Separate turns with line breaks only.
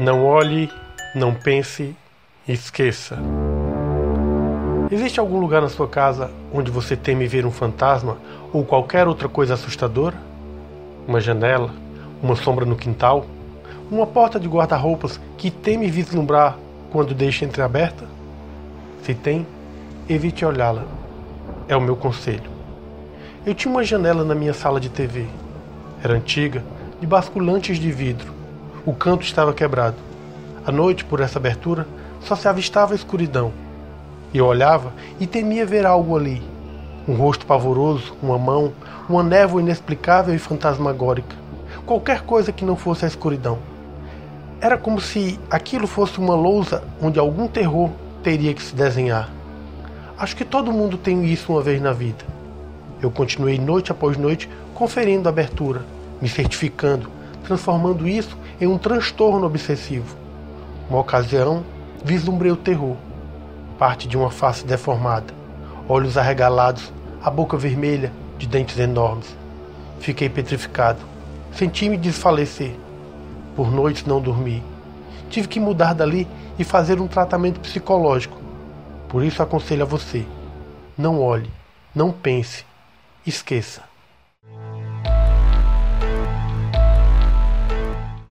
Não olhe, não pense, esqueça. Existe algum lugar na sua casa onde você teme ver um fantasma ou qualquer outra coisa assustadora? Uma janela, uma sombra no quintal, uma porta de guarda-roupas que teme vislumbrar quando deixa entreaberta? Se tem, evite olhá-la. É o meu conselho. Eu tinha uma janela na minha sala de TV. Era antiga, de basculantes de vidro o canto estava quebrado. À noite, por essa abertura, só se avistava a escuridão. Eu olhava e temia ver algo ali. Um rosto pavoroso, uma mão, uma névoa inexplicável e fantasmagórica. Qualquer coisa que não fosse a escuridão. Era como se aquilo fosse uma lousa onde algum terror teria que se desenhar. Acho que todo mundo tem isso uma vez na vida. Eu continuei noite após noite conferindo a abertura, me certificando, transformando isso em um transtorno obsessivo. Uma ocasião, vislumbrei o terror. Parte de uma face deformada, olhos arregalados, a boca vermelha, de dentes enormes. Fiquei petrificado. Senti-me desfalecer. Por noites não dormi. Tive que mudar dali e fazer um tratamento psicológico. Por isso aconselho a você: não olhe, não pense, esqueça.